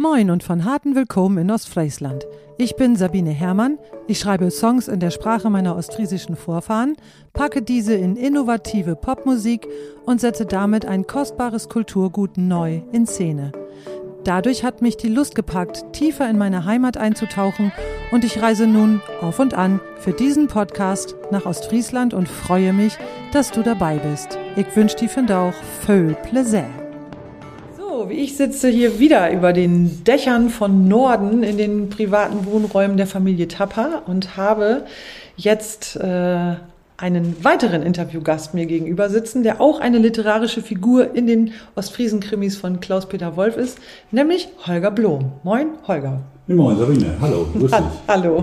Moin und von harten Willkommen in Ostfriesland. Ich bin Sabine Herrmann. Ich schreibe Songs in der Sprache meiner ostfriesischen Vorfahren, packe diese in innovative Popmusik und setze damit ein kostbares Kulturgut neu in Szene. Dadurch hat mich die Lust gepackt, tiefer in meine Heimat einzutauchen und ich reise nun auf und an für diesen Podcast nach Ostfriesland und freue mich, dass du dabei bist. Ich wünsche dir von auch viel Plaisir. So, wie ich sitze hier wieder über den Dächern von Norden in den privaten Wohnräumen der Familie Tapper und habe jetzt äh, einen weiteren Interviewgast mir gegenüber sitzen, der auch eine literarische Figur in den Ostfriesen-Krimis von Klaus-Peter Wolf ist, nämlich Holger Blom. Moin, Holger. Moin, Sabine. Hallo. Grüß dich. Hallo.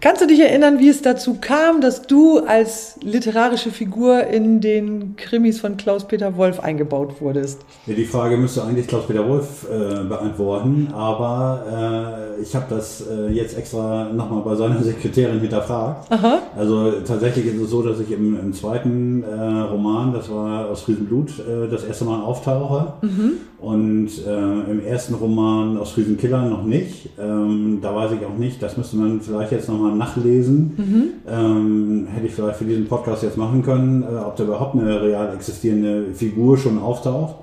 Kannst du dich erinnern, wie es dazu kam, dass du als literarische Figur in den Krimis von Klaus-Peter Wolf eingebaut wurdest? Ja, die Frage müsste eigentlich Klaus-Peter Wolf äh, beantworten, aber äh, ich habe das äh, jetzt extra nochmal bei seiner Sekretärin hinterfragt. Aha. Also tatsächlich ist es so, dass ich im, im zweiten äh, Roman, das war aus Friesenblut, äh, das erste Mal auftauche. Mhm. Und äh, im ersten Roman aus Friesenkiller noch nicht. Ähm, da weiß ich auch nicht, das müsste man vielleicht jetzt nochmal nachlesen. Mhm. Ähm, hätte ich vielleicht für diesen Podcast jetzt machen können, äh, ob da überhaupt eine real existierende Figur schon auftaucht.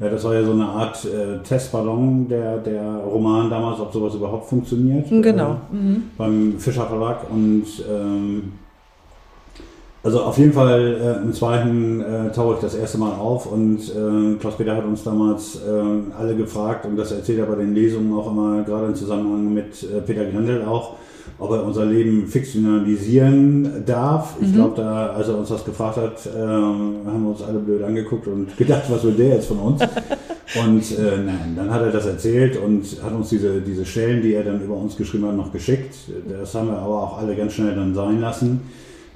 Ja, das war ja so eine Art äh, Testballon, der, der Roman damals, ob sowas überhaupt funktioniert. Genau. Äh, mhm. Beim Fischer Verlag und ähm, also auf jeden Fall äh, im zweiten äh, tauche ich das erste Mal auf und äh, Klaus-Peter hat uns damals äh, alle gefragt und das erzählt er bei den Lesungen auch immer, gerade im Zusammenhang mit äh, Peter Grendel auch, ob er unser Leben fiktionalisieren darf. Ich mhm. glaube, da, als er uns das gefragt hat, äh, haben wir uns alle blöd angeguckt und gedacht, was will der jetzt von uns? und äh, nein, dann hat er das erzählt und hat uns diese, diese Stellen, die er dann über uns geschrieben hat, noch geschickt. Das haben wir aber auch alle ganz schnell dann sein lassen.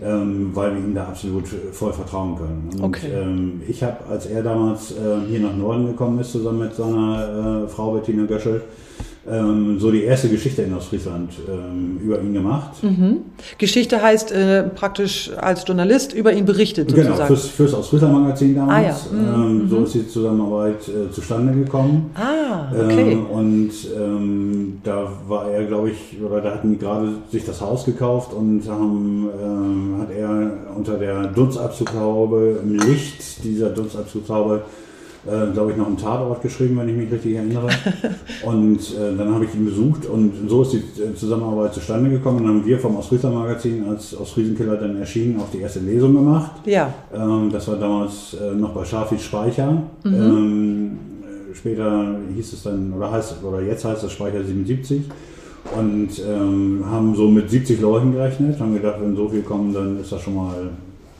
Ähm, weil wir ihm da absolut voll vertrauen können. Und okay. ähm, ich habe, als er damals äh, hier nach Norden gekommen ist, zusammen mit seiner äh, Frau Bettina Göschel, ähm, so die erste Geschichte in Ostfriesland ähm, über ihn gemacht. Mhm. Geschichte heißt äh, praktisch als Journalist über ihn berichtet genau, sozusagen. Genau, fürs, fürs Ostfriesland Magazin damals. Ah, ja. mhm. ähm, so mhm. ist die Zusammenarbeit äh, zustande gekommen. Ah, okay. Ähm, und ähm, da war er, glaube ich, oder da hatten die gerade sich das Haus gekauft und haben, ähm, hat er unter der Dunstabzughaube im Licht dieser Dunstabzughaube äh, glaube ich, noch einen Tatort geschrieben, wenn ich mich richtig erinnere. und äh, dann habe ich ihn besucht und so ist die äh, Zusammenarbeit zustande gekommen. Und dann haben wir vom Ostfriesland Magazin als Ostfriesenkiller dann erschienen auch die erste Lesung gemacht. Ja. Ähm, das war damals äh, noch bei Schafis Speicher. Mhm. Ähm, später hieß es dann, oder heißt oder jetzt heißt es Speicher 77 und ähm, haben so mit 70 Leuten gerechnet, haben gedacht, wenn so viel kommen, dann ist das schon mal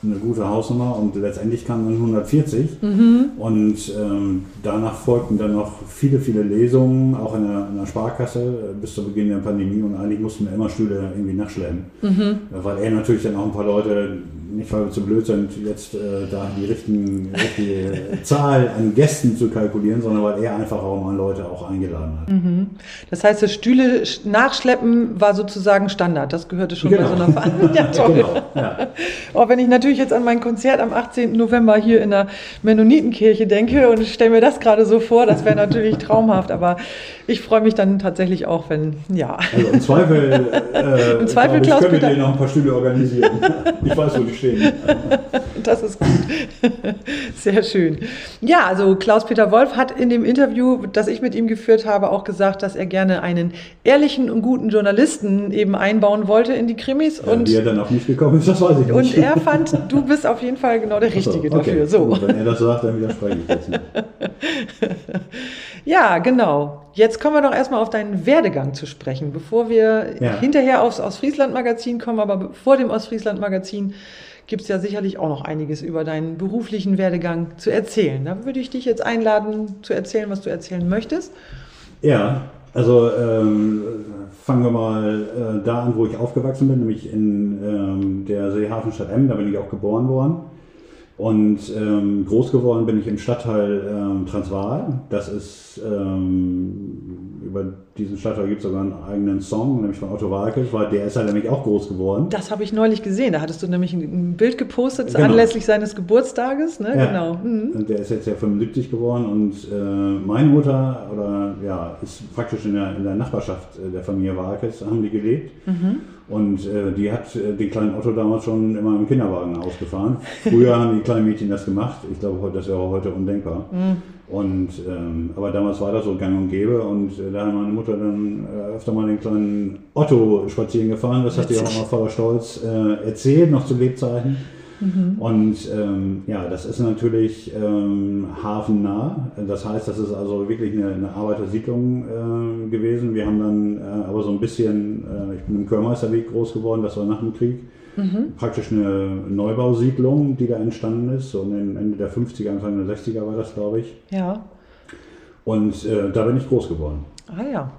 eine gute Hausnummer und letztendlich kamen dann 140 mhm. und ähm, danach folgten dann noch viele, viele Lesungen, auch in der, in der, Sparkasse äh, bis zu Beginn der Pandemie und eigentlich mussten wir immer Stühle irgendwie nachschleppen, mhm. weil er natürlich dann auch ein paar Leute nicht weil wir zu blöd sind, jetzt äh, da die richtigen, richtige Zahl an Gästen zu kalkulieren, sondern weil er einfach auch mal Leute auch eingeladen hat. Mhm. Das heißt, das Stühle nachschleppen war sozusagen Standard. Das gehörte schon genau. bei so einer Veranstaltung. Ja. Genau, ja. Auch wenn ich natürlich jetzt an mein Konzert am 18. November hier in der Mennonitenkirche denke und stelle mir das gerade so vor, das wäre natürlich traumhaft. Aber ich freue mich dann tatsächlich auch, wenn, ja. Also im Zweifel, äh, Im Zweifel ich, Klaus, können wir dir noch ein paar Stühle organisieren. Ich weiß, wo die stehen. Das ist gut. Sehr schön. Ja, also Klaus-Peter Wolf hat in dem Interview, das ich mit ihm geführt habe, auch gesagt, dass er gerne einen ehrlichen und guten Journalisten eben einbauen wollte in die Krimis. Ja, und wie er dann auch nicht gekommen ist, das weiß ich nicht. Und er fand, du bist auf jeden Fall genau der Richtige so, okay, dafür. So. Gut, wenn er das sagt, dann widerspreche ich das nicht. Ja, genau. Jetzt kommen wir doch erstmal auf deinen Werdegang zu sprechen, bevor wir ja. hinterher aufs Ostfriesland-Magazin kommen. Aber vor dem Ostfriesland-Magazin gibt es ja sicherlich auch noch einiges über deinen beruflichen Werdegang zu erzählen. Da würde ich dich jetzt einladen, zu erzählen, was du erzählen möchtest. Ja, also ähm, fangen wir mal äh, da an, wo ich aufgewachsen bin, nämlich in ähm, der Seehafenstadt M, da bin ich auch geboren worden. Und ähm, groß geworden bin ich im Stadtteil ähm, Transvaal. Das ist ähm, über diesen Stadtteil gibt es sogar einen eigenen Song, nämlich von Otto Walkes, weil der ist halt nämlich auch groß geworden. Das habe ich neulich gesehen. Da hattest du nämlich ein Bild gepostet genau. anlässlich seines Geburtstages. Ne? Ja. Genau. Mhm. Und der ist jetzt ja 75 geworden und äh, meine Mutter oder ja ist praktisch in der, in der Nachbarschaft äh, der Familie Walkes haben die gelebt. Mhm. Und äh, die hat äh, den kleinen Otto damals schon immer im Kinderwagen ausgefahren. Früher haben die kleinen Mädchen das gemacht. Ich glaube, das wäre heute undenkbar. Mhm. Und, ähm, aber damals war das so gang und gäbe und äh, da hat meine Mutter dann äh, öfter mal den kleinen Otto spazieren gefahren. Das hat sie auch mal voller Stolz äh, erzählt, noch zu Lebzeiten. Mhm. Und ähm, ja, das ist natürlich ähm, hafennah. Das heißt, das ist also wirklich eine, eine Arbeitersiedlung äh, gewesen. Wir haben dann äh, aber so ein bisschen, äh, ich bin im Körmeisterweg groß geworden, das war nach dem Krieg. Mhm. Praktisch eine Neubausiedlung, die da entstanden ist. So Ende der 50er, Anfang der 60er war das, glaube ich. Ja. Und äh, da bin ich groß geworden. Ah ja.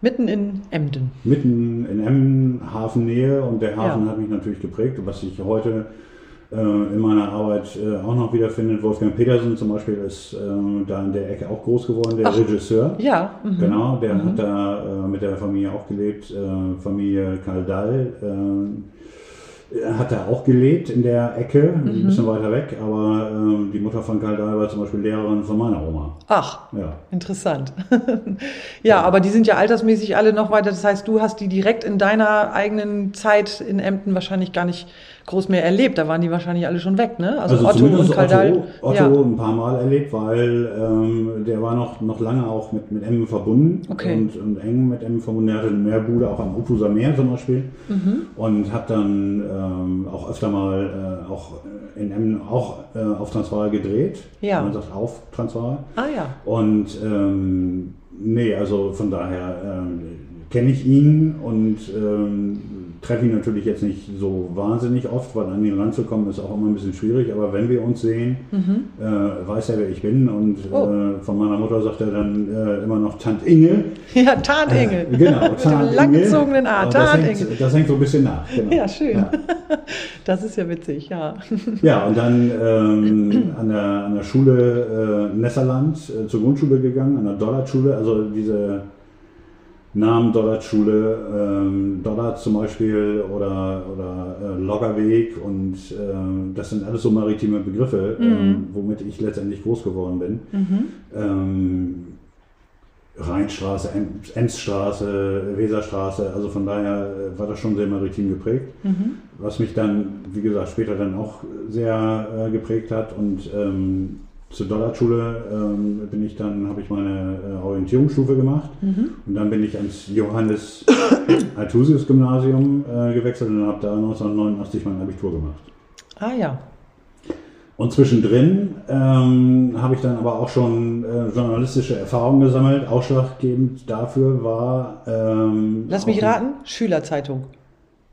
Mitten in Emden. Mitten in Emden, Hafennähe und der Hafen ja. hat mich natürlich geprägt, was ich heute äh, in meiner Arbeit äh, auch noch wiederfindet. Wolfgang Petersen zum Beispiel ist äh, da in der Ecke auch groß geworden, der Ach, Regisseur. Ja. Mhm. Genau, der mhm. hat da äh, mit der Familie auch gelebt, äh, Familie Kaldal hat er auch gelebt in der Ecke, mhm. ein bisschen weiter weg, aber ähm, die Mutter von Karl Dahl war zum Beispiel Lehrerin von meiner Oma. Ach, ja. interessant. ja, ja, aber die sind ja altersmäßig alle noch weiter. Das heißt, du hast die direkt in deiner eigenen Zeit in Emden wahrscheinlich gar nicht groß mehr erlebt. Da waren die wahrscheinlich alle schon weg, ne? Also, also Otto und Kaldal. Otto, Otto ja. ein paar Mal erlebt, weil ähm, der war noch, noch lange auch mit, mit Emmen verbunden okay. und, und eng mit Emmen verbunden. Er hatte eine Meerbude auch am Upuser Meer zum Beispiel mhm. und hat dann ähm, auch öfter mal äh, auch in Emmen auch äh, auf Transvaal gedreht. Ja. Man sagt auf Transvaal. Ah ja. Und ähm, nee, also von daher ähm, kenne ich ihn und ähm, treffe ihn natürlich jetzt nicht so wahnsinnig oft, weil an ihn ranzukommen ist auch immer ein bisschen schwierig. Aber wenn wir uns sehen, mhm. äh, weiß er, wer ich bin. Und oh. äh, von meiner Mutter sagt er dann äh, immer noch Tant Inge. Ja, Tant Inge. Äh, genau, Tant Mit dem langgezogenen A, Tant das hängt, Inge. Das hängt so ein bisschen nach. Genau. Ja, schön. Ja. Das ist ja witzig, ja. Ja, und dann ähm, an, der, an der Schule äh, Nesserland äh, zur Grundschule gegangen, an der Dollarschule. Also diese Namen Dollarschule, ähm, Dollard zum Beispiel oder, oder äh, Loggerweg und äh, das sind alles so maritime Begriffe, mhm. ähm, womit ich letztendlich groß geworden bin. Mhm. Ähm, Rheinstraße, Emsstraße, Weserstraße, also von daher äh, war das schon sehr maritim geprägt, mhm. was mich dann, wie gesagt, später dann auch sehr äh, geprägt hat und ähm, zur Dollarschule ähm, bin ich dann, habe ich meine äh, Orientierungsstufe gemacht mhm. und dann bin ich ans Johannes Althusius Gymnasium äh, gewechselt und habe da 1989 mein Abitur gemacht. Ah ja. Und zwischendrin ähm, habe ich dann aber auch schon äh, journalistische Erfahrungen gesammelt. Ausschlaggebend dafür war. Ähm, Lass mich raten, Schülerzeitung.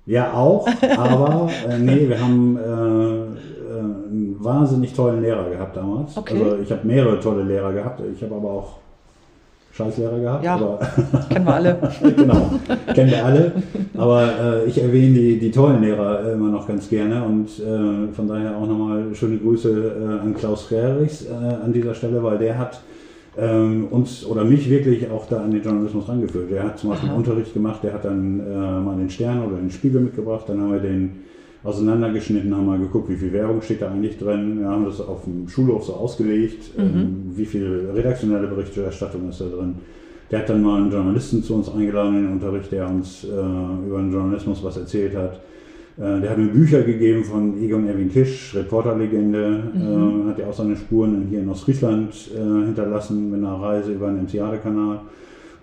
Ja, auch, aber äh, nee, wir haben äh, einen wahnsinnig tollen Lehrer gehabt damals. Okay. Also ich habe mehrere tolle Lehrer gehabt. Ich habe aber auch Scheißlehrer gehabt. Ja, aber kennen wir alle. genau, kennen wir alle. Aber äh, ich erwähne die, die tollen Lehrer immer noch ganz gerne und äh, von daher auch nochmal schöne Grüße äh, an Klaus Frerichs äh, an dieser Stelle, weil der hat ähm, uns oder mich wirklich auch da an den Journalismus rangeführt. Der hat zum Beispiel Aha. Unterricht gemacht, der hat dann äh, mal den Stern oder den Spiegel mitgebracht, dann haben wir den auseinandergeschnitten, haben mal geguckt, wie viel Werbung steht da eigentlich drin. Wir haben das auf dem Schulhof so ausgelegt, mhm. ähm, wie viel redaktionelle Berichterstattung ist da drin. Der hat dann mal einen Journalisten zu uns eingeladen in den Unterricht, der uns äh, über den Journalismus was erzählt hat. Äh, der hat mir Bücher gegeben von Egon Erwin Kisch, Reporterlegende, mhm. äh, hat ja auch seine Spuren hier in Ostfriesland äh, hinterlassen mit einer Reise über den MCAde-Kanal.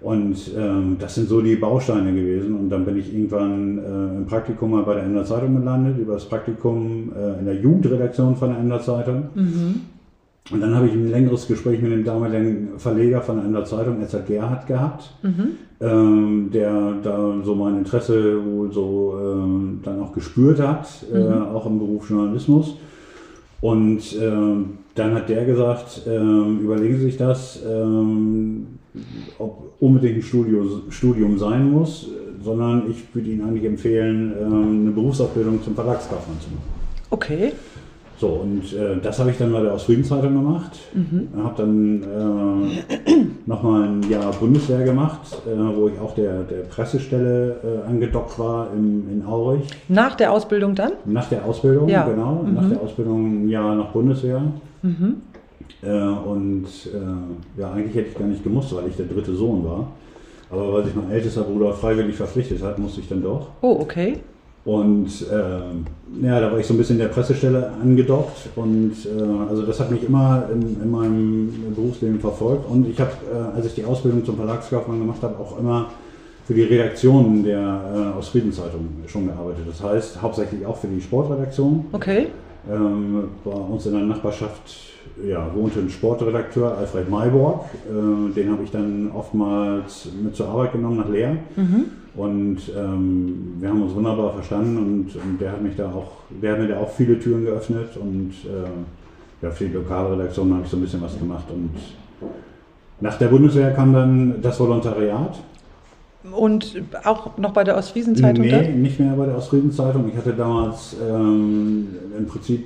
Und ähm, das sind so die Bausteine gewesen. Und dann bin ich irgendwann äh, im Praktikum mal bei der Emder Zeitung gelandet, über das Praktikum äh, in der Jugendredaktion von der Emder Zeitung. Mhm. Und dann habe ich ein längeres Gespräch mit dem damaligen Verleger von der Emder Zeitung, Edzard Gerhardt, gehabt, mhm. ähm, der da so mein Interesse wohl so ähm, dann auch gespürt hat, äh, mhm. äh, auch im Beruf Journalismus. Und ähm, dann hat der gesagt, ähm, überlegen Sie sich das ähm, ob unbedingt ein Studio, Studium sein muss, sondern ich würde Ihnen eigentlich empfehlen, ähm, eine Berufsausbildung zum Verlagskaufmann zu machen. Okay. So, und äh, das habe ich dann bei der Ostfriedenzeitung gemacht. Mhm. Habe dann äh, nochmal ein Jahr Bundeswehr gemacht, äh, wo ich auch der, der Pressestelle äh, angedockt war in, in Aurich. Nach der Ausbildung dann? Nach der Ausbildung, Ja. genau. Mhm. Nach der Ausbildung ein Jahr nach Bundeswehr. Mhm. Äh, und äh, ja, eigentlich hätte ich gar nicht gemusst, weil ich der dritte Sohn war. Aber weil sich mein ältester Bruder freiwillig verpflichtet hat, musste ich dann doch. Oh, okay. Und äh, ja, da war ich so ein bisschen der Pressestelle angedockt und äh, also das hat mich immer in, in meinem Berufsleben verfolgt. Und ich habe, äh, als ich die Ausbildung zum Verlagskaufmann gemacht habe, auch immer für die Redaktion der äh, Ostfriedenzeitung schon gearbeitet. Das heißt, hauptsächlich auch für die Sportredaktion. Okay. Ähm, bei uns in der Nachbarschaft ja, wohnte ein Sportredakteur, Alfred Mayborg. Äh, den habe ich dann oftmals mit zur Arbeit genommen nach Leer. Mhm. Und ähm, wir haben uns wunderbar verstanden und, und der hat mich da auch, der hat mir da auch viele Türen geöffnet und äh, ja, für die Lokalredaktion habe ich so ein bisschen was gemacht. Und nach der Bundeswehr kam dann das Volontariat. Und auch noch bei der Ostfriesenzeitung nee, dann? nicht mehr bei der Ostfriedenzeitung. Ich hatte damals ähm, im Prinzip,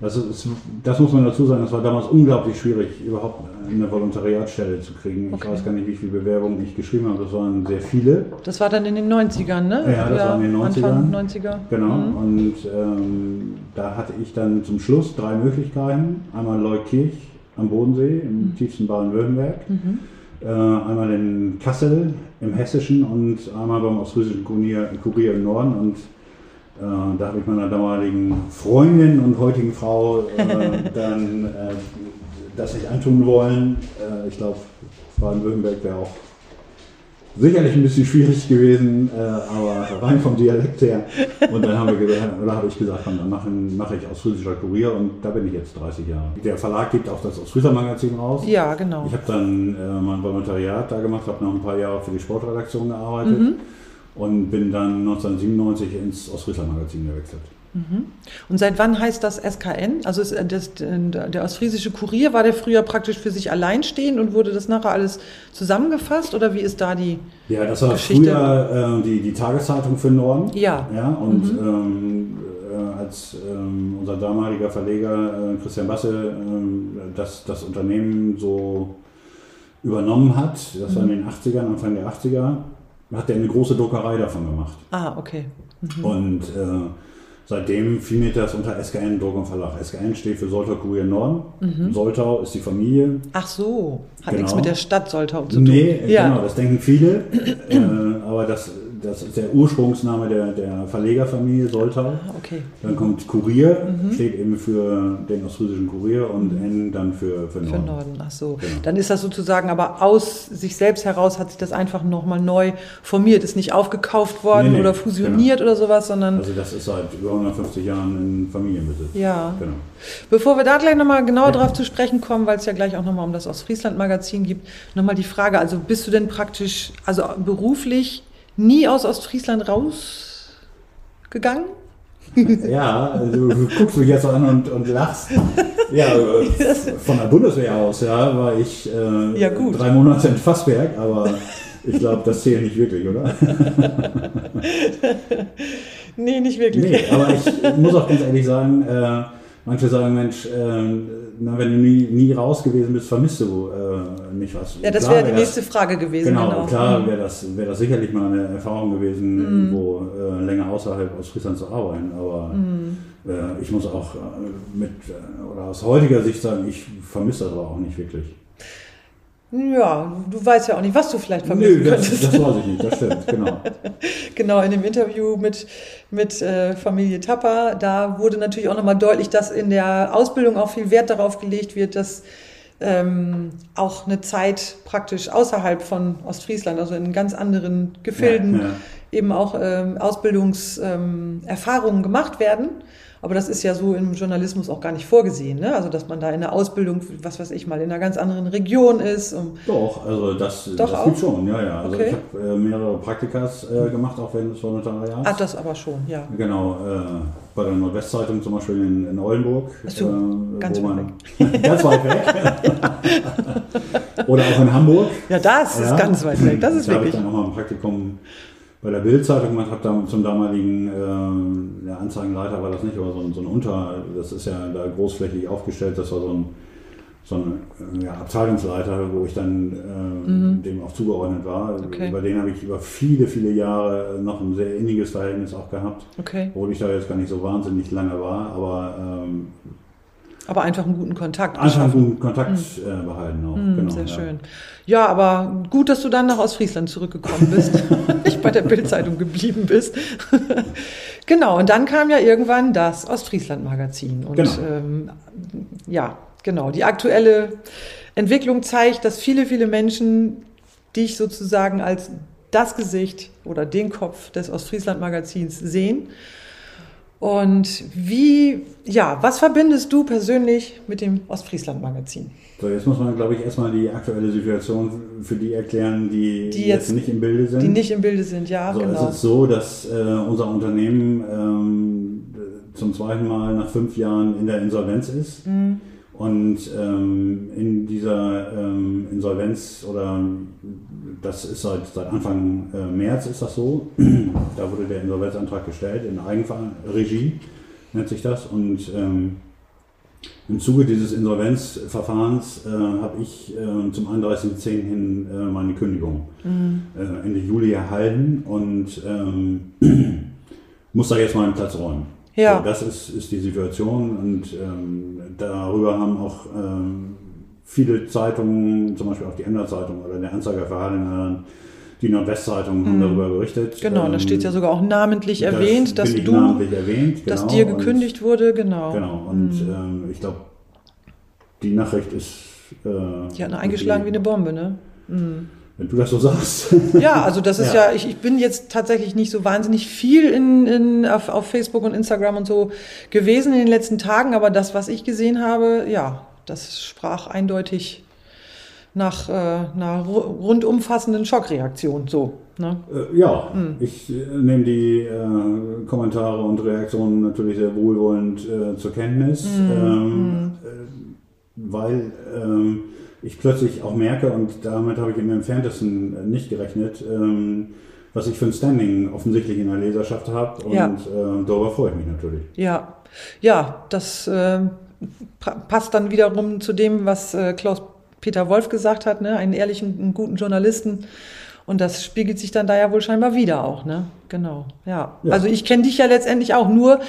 das, ist, das muss man dazu sagen, es war damals unglaublich schwierig, überhaupt eine Volontariatstelle zu kriegen. Okay. Ich weiß gar nicht, wie viele Bewerbungen ich geschrieben habe, das waren sehr viele. Das war dann in den 90ern, ne? Ja, das war in den 90ern. Anfang 90er. Genau, Mhm. und ähm, da hatte ich dann zum Schluss drei Möglichkeiten. Einmal Leukirch am Bodensee, im tiefsten Baden-Württemberg. Mhm. Äh, einmal in Kassel im Hessischen und einmal beim Ostfriesischen Kurier, Kurier im Norden. Und äh, da habe ich meiner damaligen Freundin und heutigen Frau äh, dann äh, das nicht antun wollen. Äh, ich glaube, Baden-Württemberg wäre auch sicherlich ein bisschen schwierig gewesen, äh, aber rein vom Dialekt her. Und dann haben wir gesagt, oder habe ich gesagt, komm, dann mache mach ich Ostfriesischer Kurier und da bin ich jetzt 30 Jahre. Der Verlag gibt auch das Ostfrieser Magazin raus. Ja, genau. Ich habe dann äh, mein Volontariat da gemacht, habe noch ein paar Jahre für die Sportredaktion gearbeitet Mhm. und bin dann 1997 ins Ostfriesland Magazin gewechselt. Und seit wann heißt das SKN? Also ist äh, das, der ostfriesische Kurier, war der früher praktisch für sich alleinstehend und wurde das nachher alles zusammengefasst oder wie ist da die? Ja, das war Geschichte. früher äh, die, die Tageszeitung für den Norden. Ja. Ja, und ähm, äh, als ähm, unser damaliger Verleger äh, Christian Basse ähm, das, das Unternehmen so übernommen hat, das war in den 80ern, Anfang der 80er, hat er eine große Druckerei davon gemacht. Ah, okay. Und äh, seitdem fiel mir das unter SKN Druck und Verlag. SKN steht für Soltau Kurier Norden. Soltau ist die Familie. Ach so, hat Genau. nichts mit der Stadt Soltau zu tun. Nee, ja. genau, das denken viele. äh, aber das, das ist der Ursprungsname der, der Verlegerfamilie Soltau. Ah, Okay. Dann kommt Kurier, Mhm. steht eben für den ostfriesischen Kurier und N dann für, für Für Norden. Norden, ach so. Genau. Dann ist das sozusagen aber aus sich selbst heraus hat sich das einfach nochmal neu formiert, ist nicht aufgekauft worden Nee, nee, oder fusioniert oder sowas, sondern Also das ist seit über 150 Jahren in Familienbesitz. ja. Genau. Bevor wir da gleich nochmal genauer drauf zu sprechen kommen, weil es ja gleich auch nochmal um das Ostfriesland-Magazin gibt, nochmal die Frage, also bist du denn praktisch, also beruflich nie aus Ostfriesland rausgegangen? Ja, also du guckst mich jetzt so an und, und lachst. Ja, von der Bundeswehr aus, ja, war ich äh, Ja, drei Monate in Fassberg, aber ich glaube, das zählt nicht wirklich, oder? Nee, nicht wirklich. Nee, aber ich muss auch ganz ehrlich sagen, äh, manche sagen, Mensch, äh, na, wenn du nie, nie raus gewesen bist, vermisst du äh, nicht was. Ja, das wäre die nächste Frage gewesen. Genau, Genau, klar Mhm. wäre das, wär das sicherlich mal eine Erfahrung gewesen, Mhm. irgendwo äh, länger außerhalb aus Friesland zu arbeiten. Aber Mhm. äh, ich muss auch äh, mit, äh, oder aus heutiger Sicht sagen, ich vermisse das aber auch nicht wirklich. Ja, du weißt ja auch nicht, was du vielleicht vermissen Nö, das, könntest. das weiß ich nicht, das stimmt, genau. Genau, in dem Interview mit, mit äh, Familie Tapper, da wurde natürlich auch nochmal deutlich, dass in der Ausbildung auch viel Wert darauf gelegt wird, dass ähm, auch eine Zeit praktisch außerhalb von Ostfriesland, also in ganz anderen Gefilden, Ja, ja. eben auch ähm, Ausbildungserfahrungen ähm, gemacht werden. Aber das ist ja so im Journalismus auch gar nicht vorgesehen. Ne? Also, dass man da in der Ausbildung, was weiß ich mal, in einer ganz anderen Region ist. Doch, also das, Doch das gibt schon, ja, ja. Also Okay. ich habe äh, mehrere Praktikas äh, gemacht, auch während des Volontariats. ah, das aber schon, ja. Genau, äh, bei der Nordwestzeitung zum Beispiel in, in Oldenburg. Ach so, äh, ganz weit man, ganz weit weg. Oder auch in Hamburg. Ja, das ist Ja. ganz weit weg. Das ist da habe ich wirklich. dann nochmal ein Praktikum bei der Bildzeitung gemacht, habe da zum damaligen äh, ja, Anzeigenleiter war das nicht, aber so ein, so ein Unter, das ist ja da großflächig aufgestellt, das war so ein, so ein ja, Abteilungsleiter, wo ich dann äh, mhm. dem auch zugeordnet war. Okay. Über den habe ich über viele, viele Jahre noch ein sehr inniges Verhältnis auch gehabt, okay. obwohl ich da jetzt gar nicht so wahnsinnig lange war, aber ähm, aber einfach einen guten Kontakt. Einfach einen guten Kontakt mhm. äh, behalten auch. Mhm, genau, sehr ja. schön. Ja, aber gut, dass du dann nach Ostfriesland zurückgekommen bist und nicht bei der Bildzeitung geblieben bist. genau, und dann kam ja irgendwann das Ostfriesland-Magazin. Und genau. ähm, ja, genau, die aktuelle Entwicklung zeigt, dass viele, viele Menschen dich sozusagen als das Gesicht oder den Kopf des Ostfriesland-Magazins sehen und wie, ja, was verbindest du persönlich mit dem Ostfriesland-Magazin? So, jetzt muss man, glaube ich, erstmal die aktuelle Situation für die erklären, die, die jetzt, jetzt, nicht im Bilde sind. Die nicht im Bilde sind, ja, so, genau. Es ist so, dass äh, unser Unternehmen ähm, zum zweiten Mal nach fünf Jahren in der Insolvenz ist. Mhm. Und ähm, in dieser ähm, Insolvenz oder das ist seit, seit Anfang äh, März ist das so. da wurde der Insolvenzantrag gestellt in Eigenregie, nennt sich das. Und ähm, im Zuge dieses Insolvenzverfahrens äh, habe ich äh, zum 31.10. hin äh, meine Kündigung mhm. Äh, Ende Juli erhalten und ähm, muss da jetzt meinen Platz räumen. Ja. So, das ist, ist die Situation und ähm, darüber haben auch ähm, viele Zeitungen, zum Beispiel auch die Emder Zeitung oder der Anzeiger für Harlingen, die Nordwestzeitung haben mhm. darüber berichtet. Genau, ähm, da steht ja sogar auch namentlich erwähnt, dass du, namentlich erwähnt, genau, dass dir gekündigt und, wurde, genau. Genau, und mhm. ähm, ich glaube, die Nachricht ist. Äh, die hat eingeschlagen wie eine Bombe, ne? Mhm. Wenn du das so sagst. Ja, also das ist ja, ja ich, ich bin jetzt tatsächlich nicht so wahnsinnig viel in, in, auf, auf Facebook und Instagram und so gewesen in den letzten Tagen, aber das, was ich gesehen habe, ja, das sprach eindeutig nach äh, einer rundumfassenden Schockreaktion. So, ne? äh, ja, hm. ich äh, nehme die äh, Kommentare und Reaktionen natürlich sehr wohlwollend äh, zur Kenntnis, hm. Ähm, hm. Äh, weil ähm, ich plötzlich auch merke, und damit habe ich im entferntesten äh, nicht gerechnet, ähm, was ich für ein Standing offensichtlich in der Leserschaft habe. Und ja. äh, darüber freue ich mich natürlich. Ja, ja, das äh, passt dann wiederum zu dem, was äh, Klaus Peter Wolf gesagt hat, ne? einen ehrlichen, einen guten Journalisten. Und das spiegelt sich dann da ja wohl scheinbar wieder auch, ne? Genau. Ja. ja. Also ich kenne dich ja letztendlich auch nur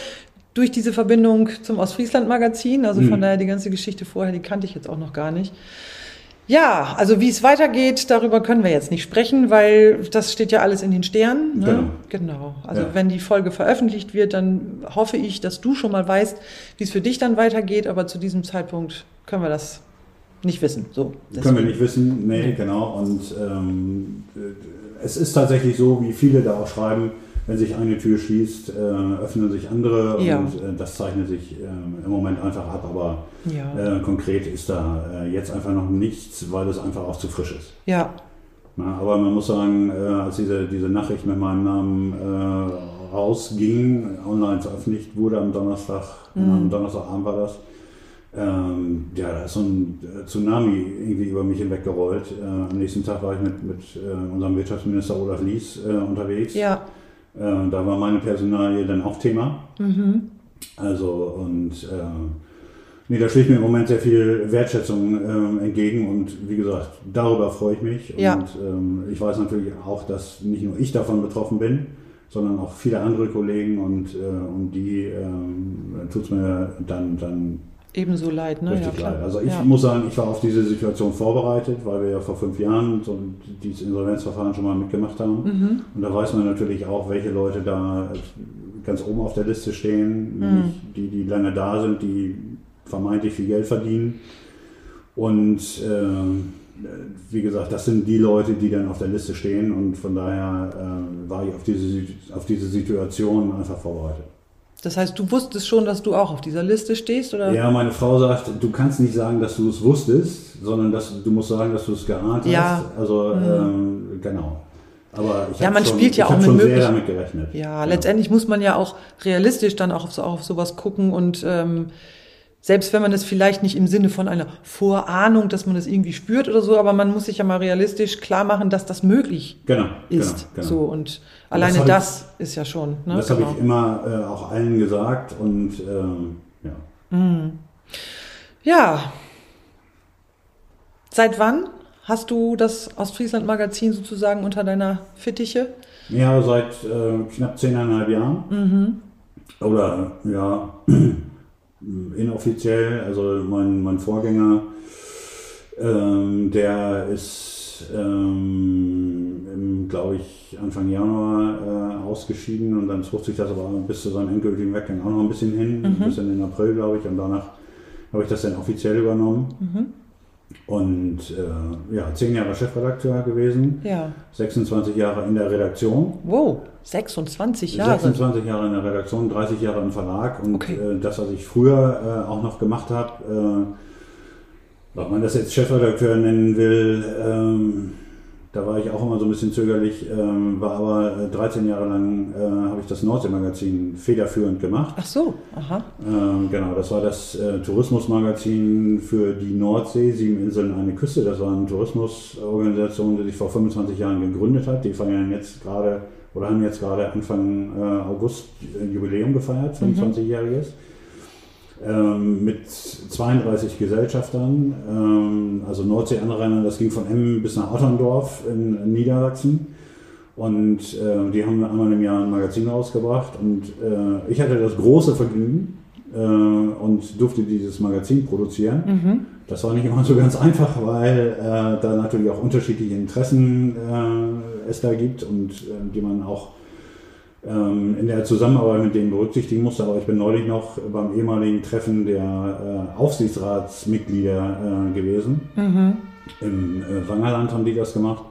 durch diese Verbindung zum Ostfriesland-Magazin. Also mhm. von daher die ganze Geschichte vorher, die kannte ich jetzt auch noch gar nicht. Ja, also wie es weitergeht, darüber können wir jetzt nicht sprechen, weil das steht ja alles in den Sternen. Ne? Genau. genau. Also ja. wenn die Folge veröffentlicht wird, dann hoffe ich, dass du schon mal weißt, wie es für dich dann weitergeht. Aber zu diesem Zeitpunkt können wir das nicht wissen. So, können wir nicht wissen, nee, genau. Und ähm, es ist tatsächlich so, wie viele da auch schreiben, wenn sich eine Tür schließt, äh, öffnen sich andere ja. und äh, das zeichnet sich äh, im Moment einfach ab. Aber ja. Äh, konkret ist da jetzt einfach noch nichts, weil es einfach auch zu frisch ist. Ja. Na, aber man muss sagen, als diese, diese Nachricht mit meinem Namen rausging, online veröffentlicht wurde am Donnerstag, mhm. am Donnerstagabend war das, ähm, ja, da ist so ein Tsunami irgendwie über mich hinweggerollt. Äh, am nächsten Tag war ich mit, mit äh, unserem Wirtschaftsminister Olaf Lies äh, unterwegs. Ja. Äh, da war meine Personalie dann auch Thema. Mhm. Also und äh, nee, da schlägt mir im Moment sehr viel Wertschätzung ähm, entgegen und wie gesagt, darüber freue ich mich. Ja. Und ähm, ich weiß natürlich auch, dass nicht nur ich davon betroffen bin, sondern auch viele andere Kollegen und äh, um die ähm, tut es mir dann, dann ebenso leid. Ne? Richtig ja, leid. Also ich ja. muss sagen, ich war auf diese Situation vorbereitet, weil wir ja vor fünf Jahren so dieses Insolvenzverfahren schon mal mitgemacht haben. Mhm. Und da weiß man natürlich auch, welche Leute da ganz oben auf der Liste stehen, mhm. die, die lange da sind, die vermeintlich viel Geld verdienen. Und äh, wie gesagt, das sind die Leute, die dann auf der Liste stehen und von daher äh, war ich auf diese, auf diese Situation einfach vorbereitet. Das heißt, du wusstest schon, dass du auch auf dieser Liste stehst, oder? Ja, meine Frau sagt, du kannst nicht sagen, dass du es wusstest, sondern dass, du musst sagen, dass du es geahnt ja. hast. Also, mhm. ähm, genau. Aber ich ja, man schon, spielt ja auch mit schon sehr damit gerechnet. Ja, ja, letztendlich muss man ja auch realistisch dann auch auf, so, auf sowas gucken und ähm, Selbst wenn man das vielleicht nicht im Sinne von einer Vorahnung, dass man das irgendwie spürt oder so, aber man muss sich ja mal realistisch klar machen, dass das möglich Genau, ist. genau, genau. So und alleine habe das, ist ja schon. Ne? Das habe ich immer äh, auch allen gesagt und ähm, ja. Ja. Seit wann hast du das Ostfriesland-Magazin sozusagen unter deiner Fittiche? Ja, seit äh, knapp zehneinhalb Jahren. Mhm. Oder ja, inoffiziell, also mein, mein Vorgänger, ähm, der ist, ähm, glaube ich, Anfang Januar äh, ausgeschieden und dann zog sich das aber bis zu seinem endgültigen Weggang auch noch ein bisschen hin, ein bisschen in April, glaube ich, und danach habe ich das dann offiziell übernommen. Und äh, ja, zehn Jahre Chefredakteur gewesen, Ja. 26 Jahre in der Redaktion. Wow, 26 Jahre. 26 Jahre in der Redaktion, 30 Jahre im Verlag und Okay. äh, das, was ich früher äh, auch noch gemacht habe, äh, ob man das jetzt Chefredakteur nennen will, ähm, da war ich auch immer so ein bisschen zögerlich, ähm, war aber äh, 13 Jahre lang äh, habe ich das Nordsee-Magazin federführend gemacht. Ach so, aha. Ähm, genau, das war das äh, Tourismusmagazin für die Nordsee, Sieben Inseln, eine Küste. Das war eine Tourismusorganisation, die sich vor 25 Jahren gegründet hat. Die feiern jetzt gerade oder haben jetzt gerade Anfang äh, August ein Jubiläum gefeiert, 25-jähriges. Ähm, mit 32 Gesellschaftern, ähm, also Nordsee-Anrainer, das ging von Emmen bis nach Otterndorf in, in Niedersachsen. Und äh, die haben einmal im Jahr ein Magazin rausgebracht und äh, ich hatte das große Vergnügen äh, und durfte dieses Magazin produzieren. Das war nicht immer so ganz einfach, weil äh, da natürlich auch unterschiedliche Interessen äh, es da gibt und äh, die man auch ähm, in der Zusammenarbeit mit denen berücksichtigen musste. Aber ich bin neulich noch beim ehemaligen Treffen der äh, Aufsichtsratsmitglieder äh, gewesen. Im äh, Wangerland haben die das gemacht.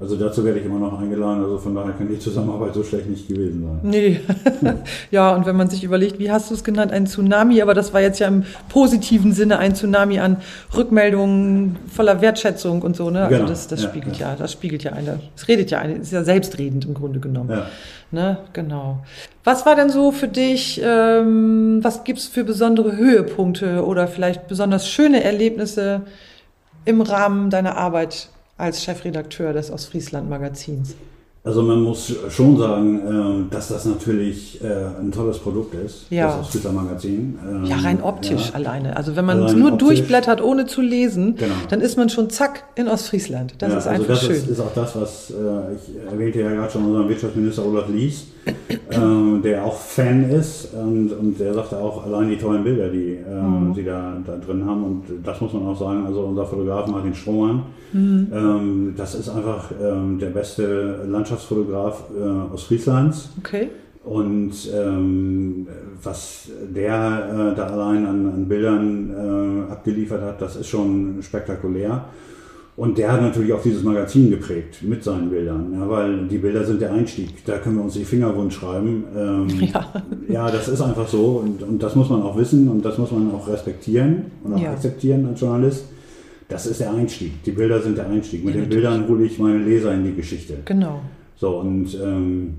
Also dazu werde ich immer noch eingeladen. Also von daher kann die Zusammenarbeit so schlecht nicht gewesen sein. Nee. ja, und wenn man sich überlegt, wie hast du es genannt, ein Tsunami, aber das war jetzt ja im positiven Sinne ein Tsunami an Rückmeldungen voller Wertschätzung und so, ne? Also Genau, das, das ja, spiegelt ja. ja. das spiegelt ja eine, es redet ja eine, ist ja selbstredend im Grunde genommen. Ja. Ne, genau. Was war denn so für dich, ähm, was gibt's für besondere Höhepunkte oder vielleicht besonders schöne Erlebnisse im Rahmen deiner Arbeit als Chefredakteur des Ostfriesland-Magazins? Also man muss schon sagen, ähm, dass das natürlich äh, ein tolles Produkt ist, Ja. das Ostfriesland Magazin. Ähm, Ja, rein optisch ja. alleine. Also wenn man Allein nur optisch. durchblättert, ohne zu lesen, Genau. dann ist man schon zack in Ostfriesland. Das ja, ist also einfach das schön. Ist, ist auch das, was äh, ich erwähnte ja gerade schon unseren Wirtschaftsminister Olaf Lies, ähm, der auch Fan ist und, und der sagte auch allein die tollen Bilder, die äh, Mhm. sie da, da drin haben und das muss man auch sagen, also unser Fotograf Martin Strohmann, Mhm. ähm, das ist einfach ähm, der beste Landschaftsfotograf äh, aus Frieslands. okay. Und ähm, was der äh, da allein an, an Bildern äh, abgeliefert hat, das ist schon spektakulär. Und der hat natürlich auch dieses Magazin geprägt mit seinen Bildern, ja, weil die Bilder sind der Einstieg. Da können wir uns die Finger wund schreiben. Ähm, Ja. ja, das ist einfach so und, und das muss man auch wissen und das muss man auch respektieren und auch Ja. akzeptieren als Journalist. Das ist der Einstieg. Die Bilder sind der Einstieg. Mit den natürlich. Bildern hole ich meine Leser in die Geschichte. Genau. So, und ähm,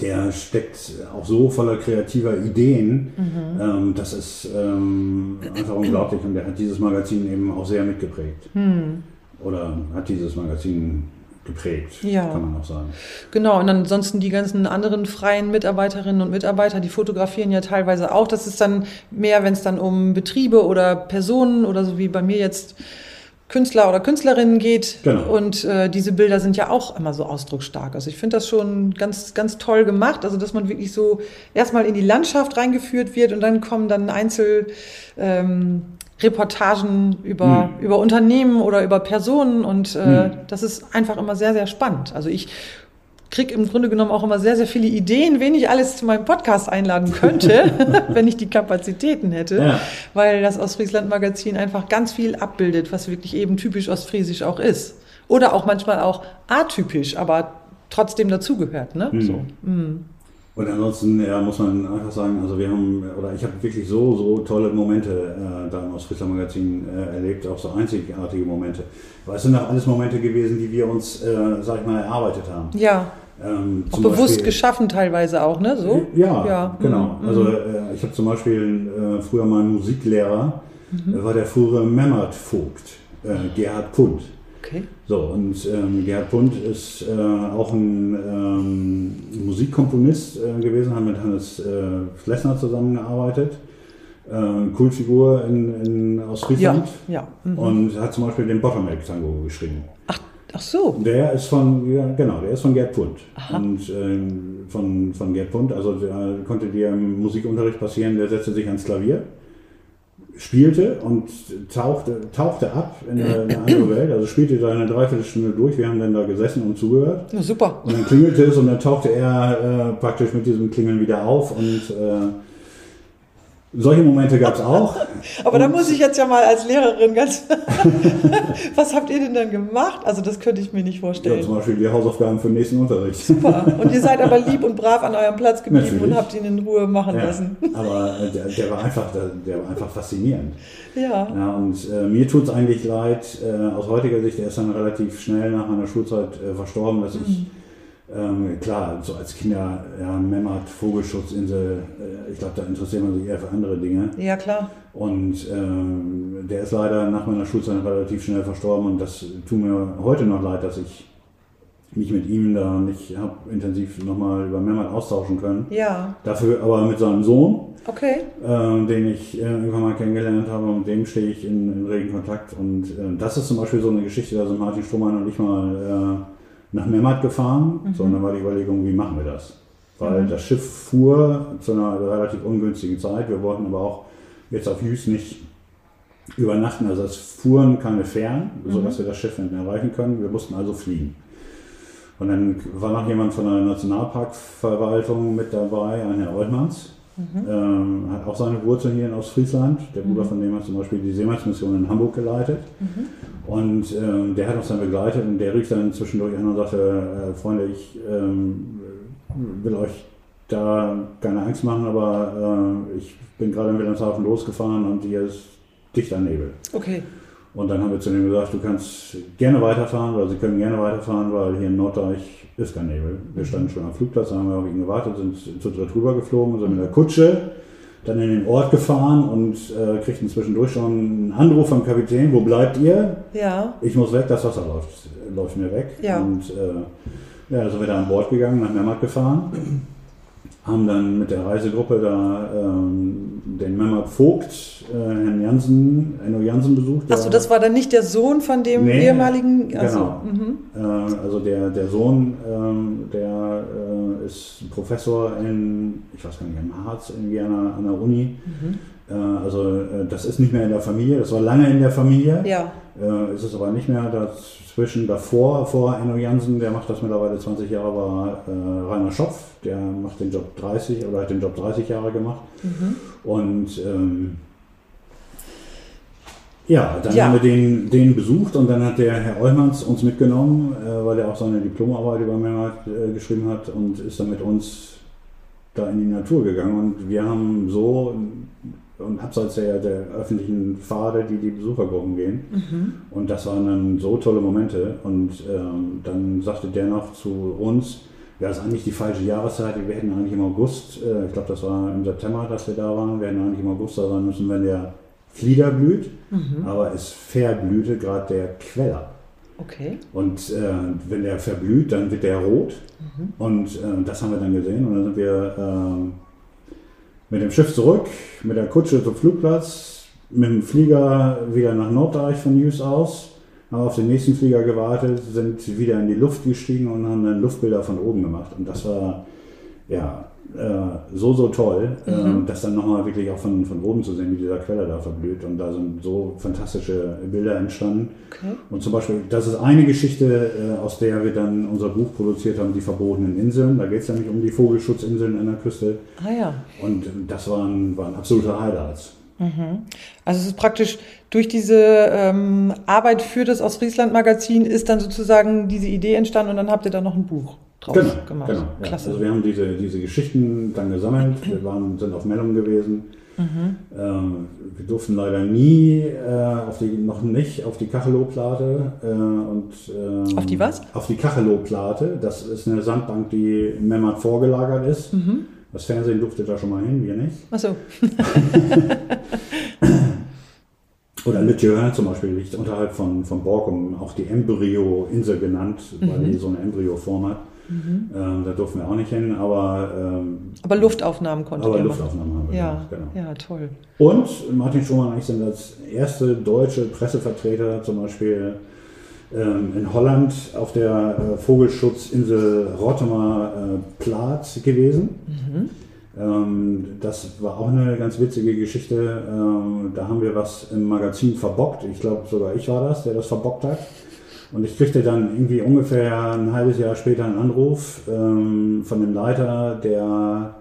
der steckt auch so voller kreativer Ideen. Mhm. Ähm, das ist ähm, einfach unglaublich. Und der hat dieses Magazin eben auch sehr mitgeprägt. Hm. Oder hat dieses Magazin geprägt, Ja. kann man auch sagen. Genau, und ansonsten die ganzen anderen freien Mitarbeiterinnen und Mitarbeiter, die fotografieren ja teilweise auch. Das ist dann mehr, wenn es dann um Betriebe oder Personen oder so wie bei mir jetzt Künstler oder Künstlerinnen geht. Genau. Und äh, diese Bilder sind ja auch immer so ausdrucksstark. Also ich finde das schon ganz, ganz toll gemacht. Also dass man wirklich so erstmal in die Landschaft reingeführt wird und dann kommen dann Einzel ähm, Reportagen über, über Unternehmen oder über Personen und äh, das ist einfach immer sehr, sehr spannend. Also ich krieg im Grunde genommen auch immer sehr, sehr viele Ideen, wen ich alles zu meinem Podcast einladen könnte, wenn ich die Kapazitäten hätte, Ja. weil das Ostfriesland-Magazin einfach ganz viel abbildet, was wirklich eben typisch ostfriesisch auch ist. Oder auch manchmal auch atypisch, aber trotzdem dazugehört. Ne? Mhm. So. Und ansonsten ja, muss man einfach sagen, also wir haben, oder ich habe wirklich so, so tolle Momente äh, da im Ostfriesland Magazin äh, erlebt, auch so einzigartige Momente. Weil es sind auch alles Momente gewesen, die wir uns, äh, sag ich mal, erarbeitet haben. Ja, Ähm, auch bewusst Beispiel, geschaffen teilweise auch, ne? So? Ja, ja. genau. Mhm. Also äh, ich habe zum Beispiel äh, früher mal einen Musiklehrer, mhm. war der frühere Memmert Vogt, äh, Gerhard Pund. Okay. So, und ähm, Gerhard Pund ist äh, auch ein ähm, Musikkomponist äh, gewesen, hat mit Hannes äh, Flessner zusammengearbeitet. Äh, Kultfigur in, in, aus Friesland. Ja, ja. Mhm. Und hat zum Beispiel den Bottomegg Tango geschrieben. Ach, ach so. Der ist von, ja, genau, der ist von Gerd Pund. Aha. Und ähm, von, von Gerd Pund, also der konnte dir im Musikunterricht passieren, der setzte sich ans Klavier spielte und tauchte, tauchte ab in eine, eine andere Welt. Also spielte da eine Dreiviertelstunde durch. Wir haben dann da gesessen und zugehört. Ja, super. Und dann klingelte es und dann tauchte er äh, praktisch mit diesem Klingeln wieder auf und äh, solche Momente gab es auch. Aber da muss ich jetzt ja mal als Lehrerin ganz. Was habt ihr denn dann gemacht? Also, das könnte ich mir nicht vorstellen. Ja, zum Beispiel die Hausaufgaben für den nächsten Unterricht. Super. Und ihr seid aber lieb und brav an eurem Platz geblieben Natürlich. und habt ihn in Ruhe machen ja, lassen. Aber äh, der, der, war einfach, der, der, war einfach faszinierend. Ja. ja und äh, mir tut es eigentlich leid, äh, aus heutiger Sicht, er ist dann relativ schnell nach meiner Schulzeit äh, verstorben, dass ich. Ähm, klar, so als Kinder, ja, Memmert, Vogelschutzinsel, äh, ich glaube, da interessiert man sich eher für andere Dinge. Ja, klar. Und ähm, der ist leider nach meiner Schulzeit relativ schnell verstorben und das tut mir heute noch leid, dass ich mich mit ihm da nicht habe intensiv nochmal über Memmert austauschen können. Ja. Dafür aber mit seinem Sohn, okay. äh, den ich äh, irgendwann mal kennengelernt habe und mit dem stehe ich in, in regen Kontakt. Und äh, das ist zum Beispiel so eine Geschichte, da sind Martin Strohmann und ich mal äh, nach Memmert gefahren, mhm. sondern war die Überlegung, wie machen wir das? Weil mhm. das Schiff fuhr zu einer relativ ungünstigen Zeit. Wir wollten aber auch jetzt auf Jüst nicht übernachten. Also es fuhren keine Fähren, mhm. sodass wir das Schiff nicht mehr erreichen können. Wir mussten also fliegen. Und dann war noch jemand von der Nationalparkverwaltung mit dabei, ein Herr Oltmanns. Mhm. Ähm, hat auch seine Wurzeln hier in Ostfriesland. Der Bruder mhm. von dem hat zum Beispiel die Seemannsmission in Hamburg geleitet. Mhm. Und ähm, der hat uns dann begleitet und der rief dann zwischendurch an und sagte, äh, Freunde, ich ähm, will euch da keine Angst machen, aber äh, ich bin gerade in Wilhelmshaven losgefahren und hier ist dichter Nebel. Okay. Und dann haben wir zu ihm gesagt, du kannst gerne weiterfahren, oder sie können gerne weiterfahren, weil hier in Norddeich ist kein Nebel. Wir standen schon am Flugplatz, haben wir auf ihn gewartet, sind zu dritt rüber geflogen, sind mit der Kutsche dann in den Ort gefahren und äh, kriegten zwischendurch schon einen Anruf vom Kapitän, wo bleibt ihr? Ja. Ich muss weg, das Wasser läuft, läuft mir weg. Ja. Und äh, ja, sind wir da an Bord gegangen, nach Memmert gefahren haben dann mit der Reisegruppe da ähm, den Memmert Vogt, äh, Herrn Jansen, Enno Jansen besucht. Achso, das war dann nicht der Sohn von dem nee, ehemaligen. Also, genau. Mhm. Äh, also der, der Sohn, ähm, der äh, ist Professor in, ich weiß gar nicht, im Harz, an der, an der Uni. Mhm. Äh, also äh, das ist nicht mehr in der Familie, das war lange in der Familie. Ja. Äh, ist es aber nicht mehr. Dazwischen davor, vor Enno Jansen, der macht das mittlerweile 20 Jahre, war Rainer Schopf, der macht den Job 30 oder hat den Job 30 Jahre gemacht. Mhm. Und ähm, ja, dann ja. haben wir den, den besucht und dann hat der Herr Eulmanns uns mitgenommen, äh, weil er auch seine Diplomarbeit über Mehrheit äh, geschrieben hat und ist dann mit uns da in die Natur gegangen. Und wir haben so und abseits der, der öffentlichen Pfade, die die Besuchergruppen gehen. Mhm. Und das waren dann so tolle Momente. Und ähm, dann sagte der noch zu uns, ja, das ist eigentlich die falsche Jahreszeit. Wir hätten eigentlich im August, äh, ich glaube, das war im September, dass wir da waren, wir hätten eigentlich im August da sein müssen, wenn der Flieder blüht. Mhm. Aber es verblühte gerade der Queller. Okay. Und äh, wenn der verblüht, dann wird der rot. Mhm. Und äh, das haben wir dann gesehen. Und dann sind wir ähm, mit dem Schiff zurück, mit der Kutsche zum Flugplatz, mit dem Flieger wieder nach Norddeich von News aus, haben auf den nächsten Flieger gewartet, sind wieder in die Luft gestiegen und haben dann Luftbilder von oben gemacht. Und das war, ja, äh, so, so toll, mhm. äh, das dann nochmal wirklich auch von, von oben zu sehen, wie dieser Quelle da verblüht. Und da sind so fantastische Bilder entstanden. Okay. Und zum Beispiel, das ist eine Geschichte, äh, aus der wir dann unser Buch produziert haben, die verbotenen Inseln. Da geht es nämlich um die Vogelschutzinseln an der Küste. Ah ja. Und das waren, waren absolute Highlights. Mhm. Also es ist praktisch durch diese ähm, Arbeit für das Ostfriesland-Magazin ist dann sozusagen diese Idee entstanden und dann habt ihr da noch ein Buch draus genau, gemacht. Genau, ja. Also wir haben diese, diese Geschichten dann gesammelt, wir waren, sind auf Mellum gewesen Mhm. Ähm, wir durften leider nie äh, auf die, noch nicht auf die Kachelow-Plate. Äh, und, ähm, auf die was? Auf die Kachelow-Plate. Das ist eine Sandbank, die in Memmert vorgelagert ist. Mhm. Das Fernsehen durfte da schon mal hin, wir nicht. Ach so. Oder Le zum Beispiel liegt unterhalb von, von Borkum, auch die Embryo-Insel genannt, mhm. weil die so eine Embryo-Form hat. Mhm. Ähm, da durften wir auch nicht hin, aber. Ähm, aber Luftaufnahmen konnte Aber Luftaufnahmen haben wir ja, gemacht, genau. Ja, toll. Und Martin Schumann und ich sind als erste deutsche Pressevertreter zum Beispiel ähm, in Holland auf der äh, Vogelschutzinsel Rottemer äh, Plaat gewesen. Mhm. Ähm, das war auch eine ganz witzige Geschichte. Ähm, da haben wir was im Magazin verbockt. Ich glaube, sogar ich war das, der das verbockt hat. Und ich kriegte dann irgendwie ungefähr ein halbes Jahr später einen Anruf ähm, von dem Leiter der,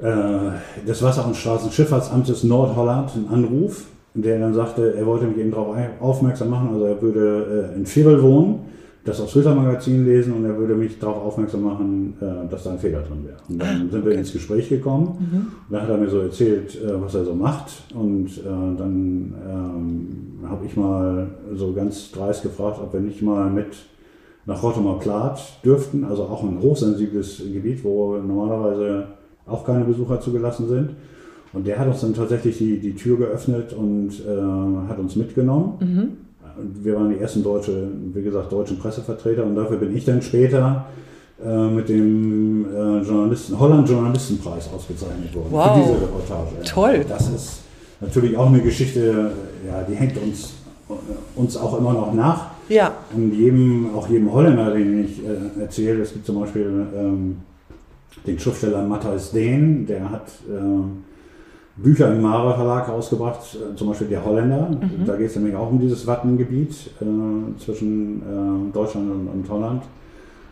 äh, des Wasser- und Straßenschifffahrtsamtes Nordholland, einen Anruf, der dann sagte, er wollte mich eben darauf aufmerksam machen, also er würde äh, in Vierel wohnen das aufs Twitter-Magazin lesen und er würde mich darauf aufmerksam machen, äh, dass da ein Fehler drin wäre. Und dann sind wir ins Gespräch gekommen. Mhm. Und dann hat er mir so erzählt, äh, was er so macht. Und äh, dann ähm, habe ich mal so ganz dreist gefragt, ob wir nicht mal mit nach Rottemer Plaat dürften, also auch ein hochsensibles Gebiet, wo normalerweise auch keine Besucher zugelassen sind. Und der hat uns dann tatsächlich die, die Tür geöffnet und äh, hat uns mitgenommen. Mhm wir waren die ersten deutsche, wie gesagt, deutschen Pressevertreter und dafür bin ich dann später äh, mit dem äh, Journalisten, Holland Journalistenpreis ausgezeichnet worden wow. für diese Reportage. Toll. Das ist natürlich auch eine Geschichte, ja, die hängt uns, uns auch immer noch nach. Ja. Und jedem, auch jedem Holländer, den ich äh, erzähle, es gibt zum Beispiel ähm, den Schriftsteller Matthijs Dehn, der hat ähm, Bücher im Mare Verlag rausgebracht, äh, zum Beispiel der Holländer. Mhm. Da geht es nämlich auch um dieses Wattengebiet äh, zwischen äh, Deutschland und, und Holland.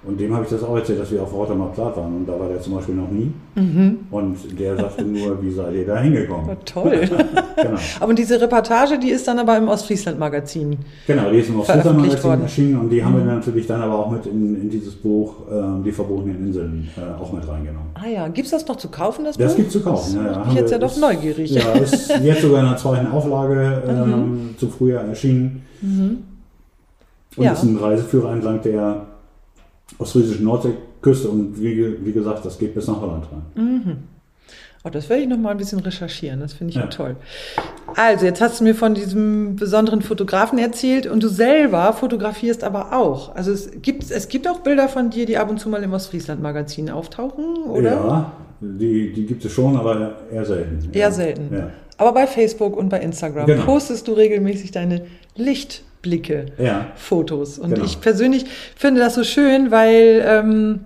Und dem habe ich das auch erzählt, dass wir auf Rotterdam Plaat waren. Und da war der zum Beispiel noch nie. Mhm. Und der sagte nur, wie seid ihr da hingekommen? Oh, toll. genau. Aber diese Reportage, die ist dann aber im Ostfriesland-Magazin. Genau, die ist im Ostfriesland-Magazin erschienen. Und die mhm. haben wir mhm. natürlich dann aber auch mit in, in dieses Buch, äh, Die verbotenen Inseln, äh, auch mit reingenommen. Ah ja, gibt es das noch zu kaufen, das, das Buch? Das gibt zu kaufen, das ja. Bin ich jetzt ja doch neugierig. Ja, ist jetzt sogar in der zweiten Auflage ähm, mhm. zu Frühjahr erschienen. Mhm. Und ja. ist ein Reiseführer entlang der ostfriesischen Nordseeküste und wie, wie gesagt, das geht bis nach Holland rein. Mhm. Oh, das werde ich noch mal ein bisschen recherchieren. Das finde ich ja. toll. Also, jetzt hast du mir von diesem besonderen Fotografen erzählt und du selber fotografierst aber auch. Also, es gibt, es gibt auch Bilder von dir, die ab und zu mal im Ostfriesland-Magazin auftauchen, oder? Ja, die, die gibt es schon, aber eher selten. Eher ja. selten. Ja. Aber bei Facebook und bei Instagram genau. postest du regelmäßig deine Licht- Blicke, ja. Fotos. Und genau. ich persönlich finde das so schön, weil ähm,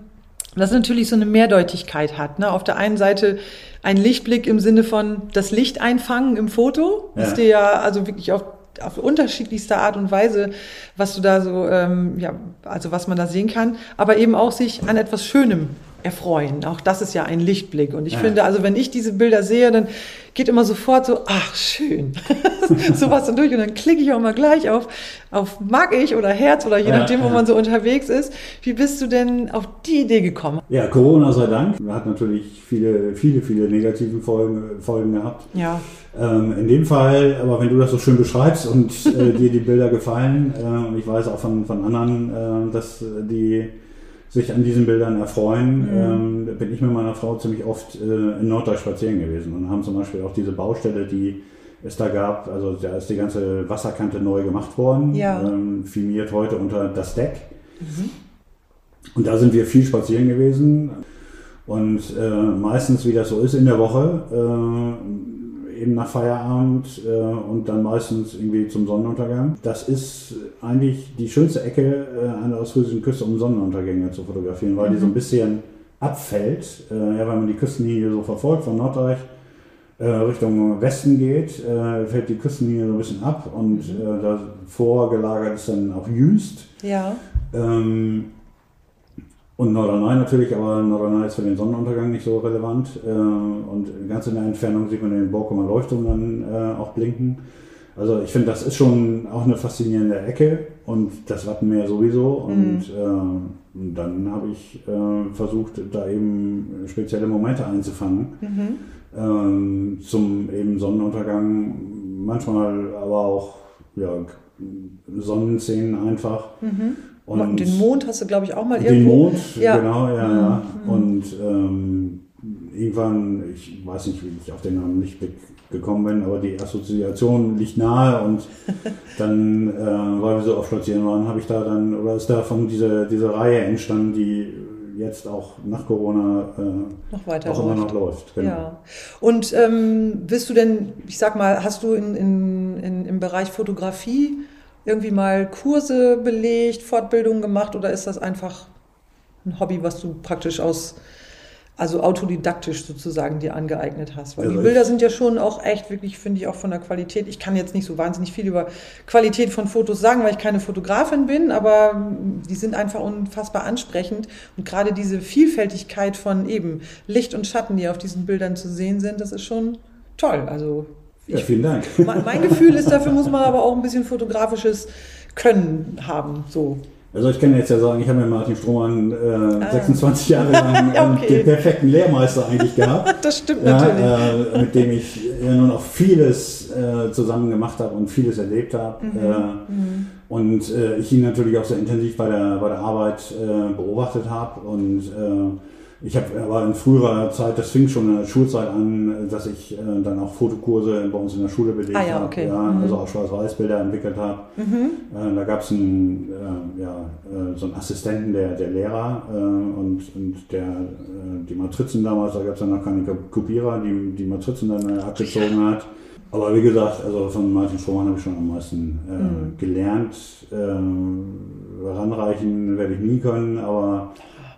das natürlich so eine Mehrdeutigkeit hat. Ne? Auf der einen Seite ein Lichtblick im Sinne von das Licht einfangen im Foto, ja. ist dir ja also wirklich auf auf unterschiedlichste Art und Weise, was du da so, ähm, ja, also was man da sehen kann, aber eben auch sich an etwas Schönem erfreuen. Auch das ist ja ein Lichtblick. Und ich ja. finde, also wenn ich diese Bilder sehe, dann geht immer sofort so, ach schön, sowas dann durch. Und dann klicke ich auch mal gleich auf, auf mag ich oder Herz oder je ja, nachdem, wo ja. man so unterwegs ist. Wie bist du denn auf die Idee gekommen? Ja, Corona sei Dank. Hat natürlich viele, viele, viele negative Folgen, Folgen gehabt. Ja. Ähm, in dem Fall, aber wenn du das so schön beschreibst und äh, dir die Bilder gefallen, äh, und ich weiß auch von, von anderen, äh, dass die sich an diesen Bildern erfreuen, mhm. ähm, bin ich mit meiner Frau ziemlich oft äh, in Norddeutsch spazieren gewesen und haben zum Beispiel auch diese Baustelle, die es da gab, also da ist die ganze Wasserkante neu gemacht worden, ja. ähm, filmiert heute unter das Deck. Mhm. Und da sind wir viel spazieren gewesen. Und äh, meistens, wie das so ist in der Woche, äh, eben nach Feierabend äh, und dann meistens irgendwie zum Sonnenuntergang. Das ist eigentlich die schönste Ecke äh, an der ostfriesischen Küste, um Sonnenuntergänge zu fotografieren, weil mhm. die so ein bisschen abfällt, äh, ja, wenn man die Küstenlinie so verfolgt von Norddeich. Äh, Richtung Westen geht, äh, fällt die Küstenlinie so ein bisschen ab und mhm. Äh, davor gelagert ist dann auch Jüst. Ja. Ähm, und Norderney natürlich, aber Norderney ist für den Sonnenuntergang nicht so relevant. Äh, und ganz in der Entfernung sieht man den Borkumer Leuchtturm dann äh, auch blinken. Also ich finde, das ist schon auch eine faszinierende Ecke und das Wattenmeer sowieso. Und äh, dann habe ich äh, versucht, da eben spezielle Momente einzufangen. Ähm, zum eben Sonnenuntergang, manchmal aber auch ja, Sonnenszenen einfach. Und den Mond hast du, glaube ich, auch mal Den irgendwo. Mond, Ja. genau, ja, ja. Und ähm, irgendwann, ich weiß nicht, wie ich auf den Namen nicht gekommen bin, aber die Assoziation liegt nahe und dann, äh, weil wir so oft spazieren waren, habe ich da dann, oder ist davon diese, diese Reihe entstanden, die jetzt auch nach Corona äh, Noch weiter auch immer läuft. noch läuft. Genau. Ja. Und ähm, bist du denn, ich sag mal, hast du in, in, in, im Bereich Fotografie irgendwie mal Kurse belegt, Fortbildungen gemacht oder ist das einfach ein Hobby, was du praktisch aus, also autodidaktisch sozusagen dir angeeignet hast? Weil Also die Bilder sind ja schon auch echt, wirklich, finde ich, auch von der Qualität. Ich kann jetzt nicht so wahnsinnig viel über Qualität von Fotos sagen, weil ich keine Fotografin bin, aber die sind einfach unfassbar ansprechend. Und gerade diese Vielfältigkeit von eben Licht und Schatten, die auf diesen Bildern zu sehen sind, das ist schon toll. Also Ja, ich, vielen Dank. mein mein Gefühl ist, dafür muss man aber auch ein bisschen fotografisches Können haben. So. Also ich kann jetzt ja sagen, ich habe mit Martin Strohmann äh, Ah. 26 Jahre lang ähm, okay. den perfekten Lehrmeister eigentlich gehabt. Das stimmt natürlich. Ja, äh, mit dem ich ja nun auch vieles äh, zusammen gemacht habe und vieles erlebt habe. Mhm. Äh, und äh, ich ihn natürlich auch sehr intensiv bei der, bei der Arbeit äh, beobachtet habe. Und ich habe aber in früherer Zeit, das fing schon in der Schulzeit an, dass ich äh, dann auch Fotokurse bei uns in der Schule belegt Ah ja, habe. okay. Ja, Mhm. Also auch Schwarz-Weiß-Bilder entwickelt habe. Äh, da gab es einen, äh, ja, äh, so einen Assistenten der, der Lehrer äh, und, und der, äh, die Matrizen damals, da gab es dann noch keine Kopierer, die die Matrizen dann abgezogen hat. Aber wie gesagt, also von Martin Strohmann habe ich schon am meisten äh, Mhm. gelernt. Ähm, ranreichen werde ich nie können, aber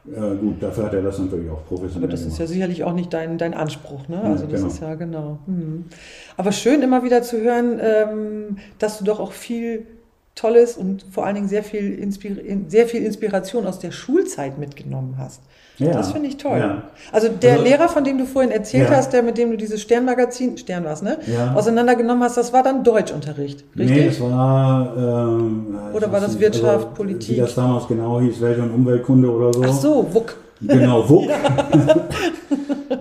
äh, gut, dafür hat er das natürlich auch professionell Aber das ist ja gemacht. sicherlich auch nicht dein, dein Anspruch, ne? Ja, Also das genau. ist ja genau. Mhm. Aber schön immer wieder zu hören, ähm, dass du doch auch viel Tolles und vor allen Dingen sehr viel, Inspir sehr viel Inspiration aus der Schulzeit mitgenommen hast. Ja, Das finde ich toll. ja. Also der Also- Lehrer, von dem du vorhin erzählt Ja. hast, der mit dem du dieses Sternmagazin, Stern war's, ne? Ja. Auseinandergenommen hast, das war dann Deutschunterricht, richtig? Nee, das war. Ähm, Oder war das nicht, Wirtschaft, also, Politik? Wie das damals genau hieß, Welt- und Umweltkunde oder so. Ach so, Wuck. Genau, WUK.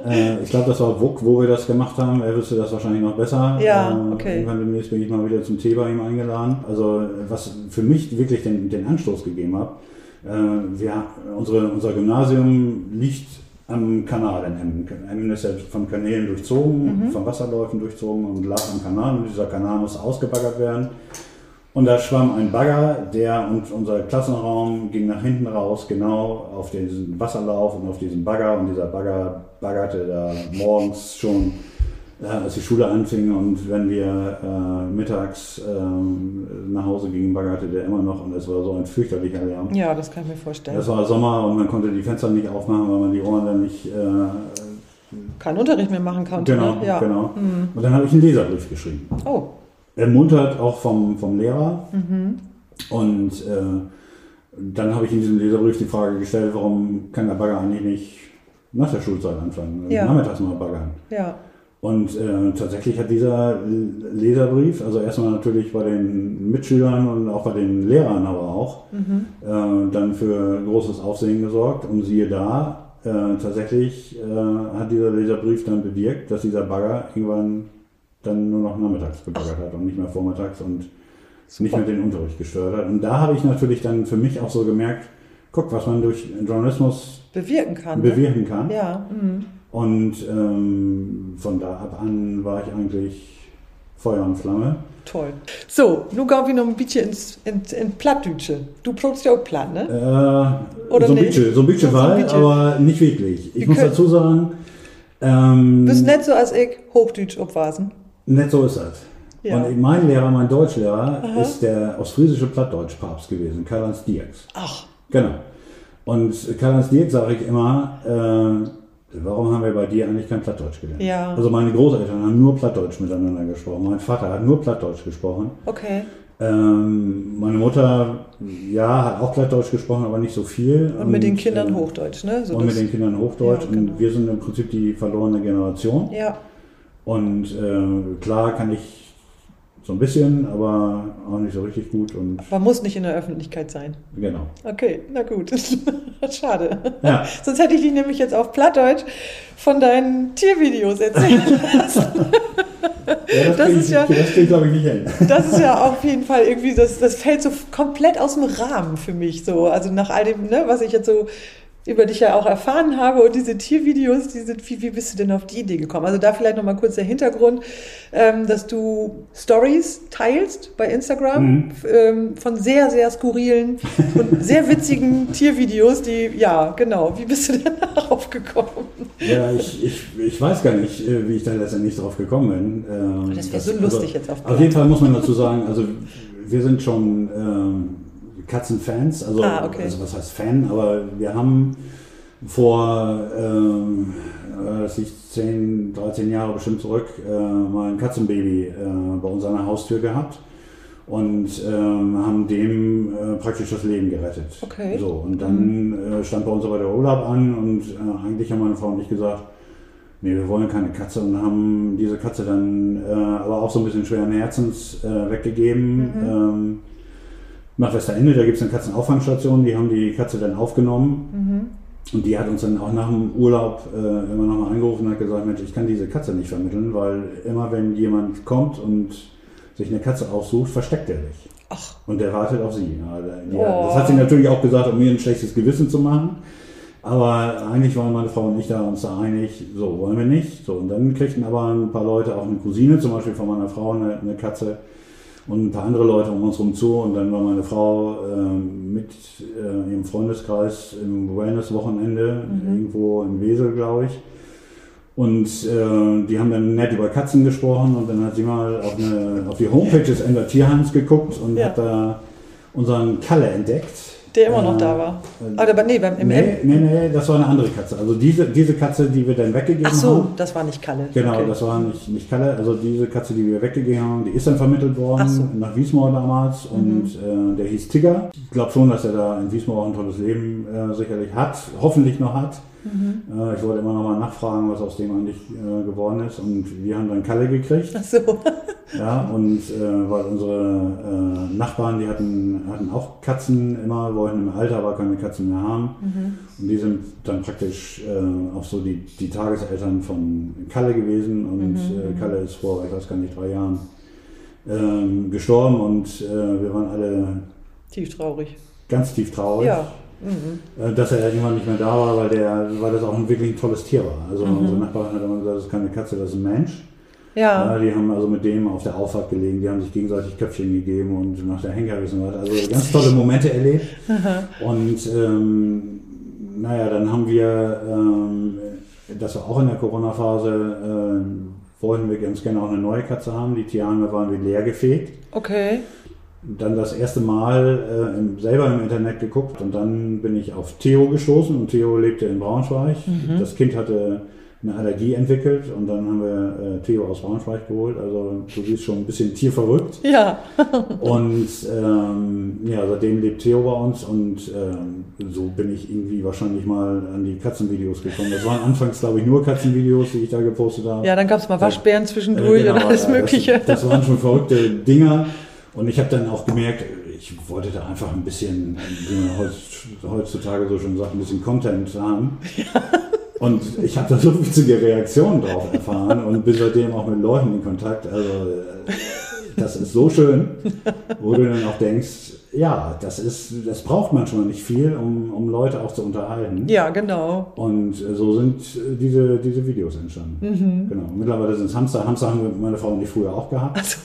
äh, ich glaube, das war WUK, wo wir das gemacht haben. Er wüsste das wahrscheinlich noch besser. Ja, Äh, okay. Irgendwann demnächst bin ich mal wieder zum Tee bei ihm eingeladen. Also, was für mich wirklich den, den Anstoß gegeben hat, wir, unsere, unser Gymnasium liegt am Kanal in Emmen. Emmen ist ja von Kanälen durchzogen, Mhm. von Wasserläufen durchzogen und lag am Kanal. Und dieser Kanal muss ausgebaggert werden. Und da schwamm ein Bagger, der und unser Klassenraum ging nach hinten raus, genau auf diesen Wasserlauf und auf diesen Bagger. Und dieser Bagger baggerte da morgens schon, äh, als die Schule anfing. Und wenn wir äh, mittags ähm, nach Hause gingen, baggerte der immer noch. Und es war so ein fürchterlicher Lärm. Ja, das kann ich mir vorstellen. Es war Sommer und man konnte die Fenster nicht aufmachen, weil man die Ohren dann nicht. Äh, Keinen Unterricht mehr machen konnte. genau, ne? ja. genau. Und dann habe ich einen Leserbrief geschrieben Oh, ermuntert auch vom, vom Lehrer. Mhm. Und äh, dann habe ich in diesem Leserbrief die Frage gestellt, warum kann der Bagger eigentlich nicht nach der Schulzeit anfangen? Ja. Nachmittags mal baggern. ja. Und äh, tatsächlich hat dieser Leserbrief, also erstmal natürlich bei den Mitschülern und auch bei den Lehrern aber auch, Mhm. äh, dann für großes Aufsehen gesorgt. Und siehe da, äh, tatsächlich äh, hat dieser Leserbrief dann bewirkt, dass dieser Bagger irgendwann dann nur noch nachmittags gebaggert hat und nicht mehr vormittags und nicht mehr den Unterricht gestört hat. Und da habe ich natürlich dann für mich auch so gemerkt, guck, was man durch Journalismus Bewirken kann. ne? bewirken kann. Ja. Mhm. Und ähm, von da ab an war ich eigentlich Feuer und Flamme. Toll. So, nu gaan wir noch ein bisschen ins, ins, in Plattdütsche. Du probst ja auch Platt, ne? Äh, Oder so ein bisschen, so ein bisschen So Wahl, bisschen. aber nicht wirklich. Ich Wir muss dazu sagen, ähm, Bist nicht so als ich Hochdeutsch obwasen. Nicht so ist das. Ja. Und mein Lehrer, mein Deutschlehrer, ist der ostfriesische Plattdeutsch-Papst gewesen, Karl-Heinz Dierks. Ach, Genau. Und Karl-Heinz Dierks sage ich immer, äh, warum haben wir bei dir eigentlich kein Plattdeutsch gelernt? Ja. Also meine Großeltern haben nur Plattdeutsch miteinander gesprochen. Mein Vater hat nur Plattdeutsch gesprochen. okay. Ähm, meine Mutter, ja, hat auch Plattdeutsch gesprochen, aber nicht so viel. Und mit den äh, Kindern Hochdeutsch, ne? So und mit den Kindern Hochdeutsch. Ja, genau. Und wir sind im Prinzip die verlorene Generation. Ja, Und äh, klar kann ich so ein bisschen, aber auch nicht so richtig gut. Und Man muss nicht in der Öffentlichkeit sein. genau. Okay, na gut. Schade. Ja. Sonst hätte ich dich nämlich jetzt auf Plattdeutsch von deinen Tiervideos erzählen lassen. Ja, das, Das ist ja- das ich, glaube ich, nicht hin. Das ist ja auf jeden Fall irgendwie, das, das fällt so komplett aus dem Rahmen für mich so. Also nach all dem, ne, was ich jetzt so über dich ja auch erfahren habe und diese Tiervideos, diese, wie, wie bist du denn auf die Idee gekommen? Also da vielleicht nochmal kurz der Hintergrund, ähm, dass du Stories teilst bei Instagram Mhm. ähm, von sehr, sehr skurrilen und sehr witzigen Tiervideos, die, ja, genau, wie bist du denn darauf gekommen? Ja, ich, ich, ich weiß gar nicht, äh, wie ich da letztendlich drauf gekommen bin. Ähm, Das wär so lustig jetzt auf Auf jeden Fall muss man dazu sagen, also wir sind schon ähm, Katzenfans, also, Ah, okay. also was heißt Fan, aber wir haben vor ähm, äh, das liegt 10, 13 Jahre bestimmt zurück, äh, mal ein Katzenbaby äh, bei uns an der Haustür gehabt und ähm, haben dem äh, praktisch das Leben gerettet. Okay. Mhm. So, und dann äh, stand bei uns aber der Urlaub an und äh, eigentlich haben meine Frau und ich gesagt, nee, wir wollen keine Katze und haben diese Katze dann äh, aber auch so ein bisschen schweren Herzens äh, weggegeben. Ähm, nach Westerende, da gibt es eine Katzenauffangstation, die haben die Katze dann aufgenommen. Und die hat uns dann auch nach dem Urlaub äh, immer nochmal angerufen und hat gesagt, Mensch, ich kann diese Katze nicht vermitteln, weil immer wenn jemand kommt und sich eine Katze aussucht, versteckt er sich. Ach, Und der wartet auf sie. Ja, Oh. Das hat sie natürlich auch gesagt, um mir ein schlechtes Gewissen zu machen. Aber eigentlich waren meine Frau und ich da uns da einig, so wollen wir nicht. So, und dann kriegten aber ein paar Leute, auch eine Cousine zum Beispiel von meiner Frau, eine, eine Katze und ein paar andere Leute um uns rum zu. Und dann war meine Frau ähm, mit äh, ihrem Freundeskreis im Wellness-Wochenende irgendwo in Wesel, glaube ich. Und äh, die haben dann nett über Katzen gesprochen und dann hat sie mal auf, eine, auf die Homepage des Ender Tierheims geguckt und Ja. hat da unseren Kalle entdeckt. Der immer noch Äh, da war. äh, Aber nee, beim im Nee, nee, nee, das war eine andere Katze. Also diese, diese Katze, die wir dann weggegeben Ach so, haben. das war nicht Kalle. Genau, Okay. das war nicht, nicht Kalle. Also diese Katze, die wir weggegeben haben, die ist dann vermittelt worden so. Mhm. nach Wiesmoor damals. Und äh, der hieß Tigger. Ich glaube schon, dass er da in Wiesmoor auch ein tolles Leben äh, sicherlich hat. Hoffentlich noch hat. Mhm. Äh, ich wollte immer noch mal nachfragen, was aus dem eigentlich äh, geworden ist. Und wir haben dann Kalle gekriegt. Ach so. Ja, und äh, weil unsere äh, Nachbarn, die hatten, hatten auch Katzen immer, wollten im Alter aber keine Katzen mehr haben. Und die sind dann praktisch äh, auch so die, die Tageseltern von Kalle gewesen. Und äh, Kalle ist vor, ich weiß gar nicht, drei Jahren ähm, gestorben und wir waren alle Tief traurig. ganz tief traurig. Ja. Mhm. Äh, Dass er irgendwann nicht mehr da war, weil, der, weil das auch ein wirklich ein tolles Tier war. Also unsere Nachbarin hat immer gesagt, das ist keine Katze, das ist ein Mensch. Ja. Ja, die haben also mit dem auf der Auffahrt gelegen, die haben sich gegenseitig Köpfchen gegeben und nach der Henkerwissen was. Also ganz tolle Momente erlebt. Und ähm, naja, dann haben wir, ähm, das war auch in der Corona-Phase, ähm, wollten wir ganz gerne auch eine neue Katze haben. Die Tierheime waren wir leer gefegt. Okay. Dann das erste Mal äh, selber im Internet geguckt und dann bin ich auf Theo gestoßen und Theo lebte in Braunschweig. Das Kind hatte eine Allergie entwickelt und dann haben wir äh, Theo aus Braunschweig geholt. Also du siehst schon ein bisschen tierverrückt. Ja. Und ähm, ja, seitdem lebt Theo bei uns und ähm, so bin ich irgendwie wahrscheinlich mal an die Katzenvideos gekommen. Das waren anfangs, glaube ich, nur Katzenvideos, die ich da gepostet habe. Ja, dann gab es mal Waschbären Äh, zwischendurch genau, und alles Mögliche. Das, das waren schon verrückte Dinger. Und ich habe dann auch gemerkt, ich wollte da einfach ein bisschen, wie man heutz- heutzutage so schon sagt, ein bisschen Content haben. Und ich habe da so witzige Reaktionen drauf erfahren und bin seitdem auch mit Leuten in Kontakt. Also äh, das ist so schön, wo du dann auch denkst, ja, das ist, das braucht manchmal nicht viel, um, um Leute auch zu unterhalten. ja, genau. Und äh, so sind äh, diese, diese Videos entstanden. Mhm. Genau. Mittlerweile sind es Hamster. Hamster haben wir- meine Frau und ich früher auch gehabt. Also,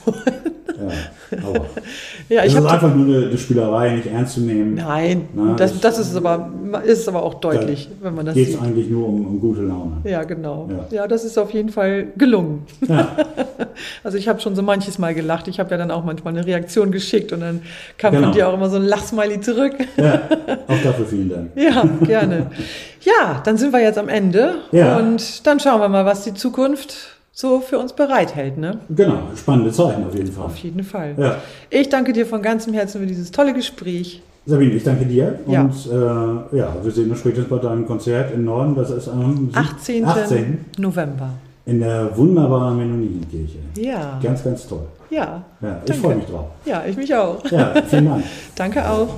Ja, aber ja, ich ist habe einfach nur eine, eine Spielerei, nicht ernst zu nehmen. Nein, Na, das, das- das ist aber, ist aber auch deutlich, wenn man das Geht es sieht. eigentlich nur um, um gute Laune. Ja, genau. Ja. Ja. das ist auf jeden Fall gelungen. Ja, Also ich habe schon so manches Mal gelacht. Ich habe ja dann auch manchmal eine Reaktion geschickt und dann kam Genau. von dir auch immer so ein Lachsmiley zurück. ja, auch dafür vielen Dank. Ja, gerne. Ja, dann sind wir jetzt am Ende Ja. und dann schauen wir mal, was die Zukunft so für uns bereithält. Ne? Genau, spannende Zeichen auf jeden Fall. Auf jeden Fall. Ja. Ich danke dir von ganzem Herzen für dieses tolle Gespräch. Sabine, ich danke dir. Ja. Und äh, ja, wir sehen uns spätestens bei deinem Konzert im Norden. Das ist am 18. 18. November. In der wunderbaren Mennonienkirche. Ja. Ganz, ganz toll. Ja. Ja, ich freue mich drauf. Ja, ich mich auch. Ja, vielen Dank. Danke auch.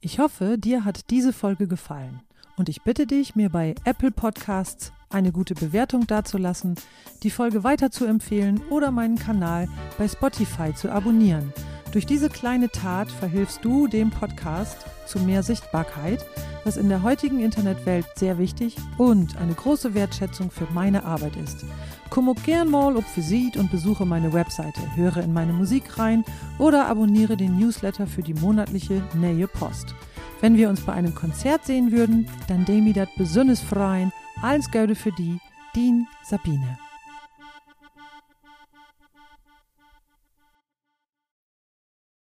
Ich hoffe, dir hat diese Folge gefallen. Und ich bitte dich, mir bei Apple Podcasts eine gute Bewertung dazulassen, die Folge weiter zu empfehlen oder meinen Kanal bei Spotify zu abonnieren. Durch diese kleine Tat verhilfst du dem Podcast zu mehr Sichtbarkeit, was in der heutigen Internetwelt sehr wichtig und eine große Wertschätzung für meine Arbeit ist. Komm auch gern mal auf Visit und besuche meine Webseite, höre in meine Musik rein oder abonniere den Newsletter für die monatliche Nähe Post. Wenn wir uns bei einem Konzert sehen würden, dann demi dat besonders freien. Alles Gute für die, Dean Sabine.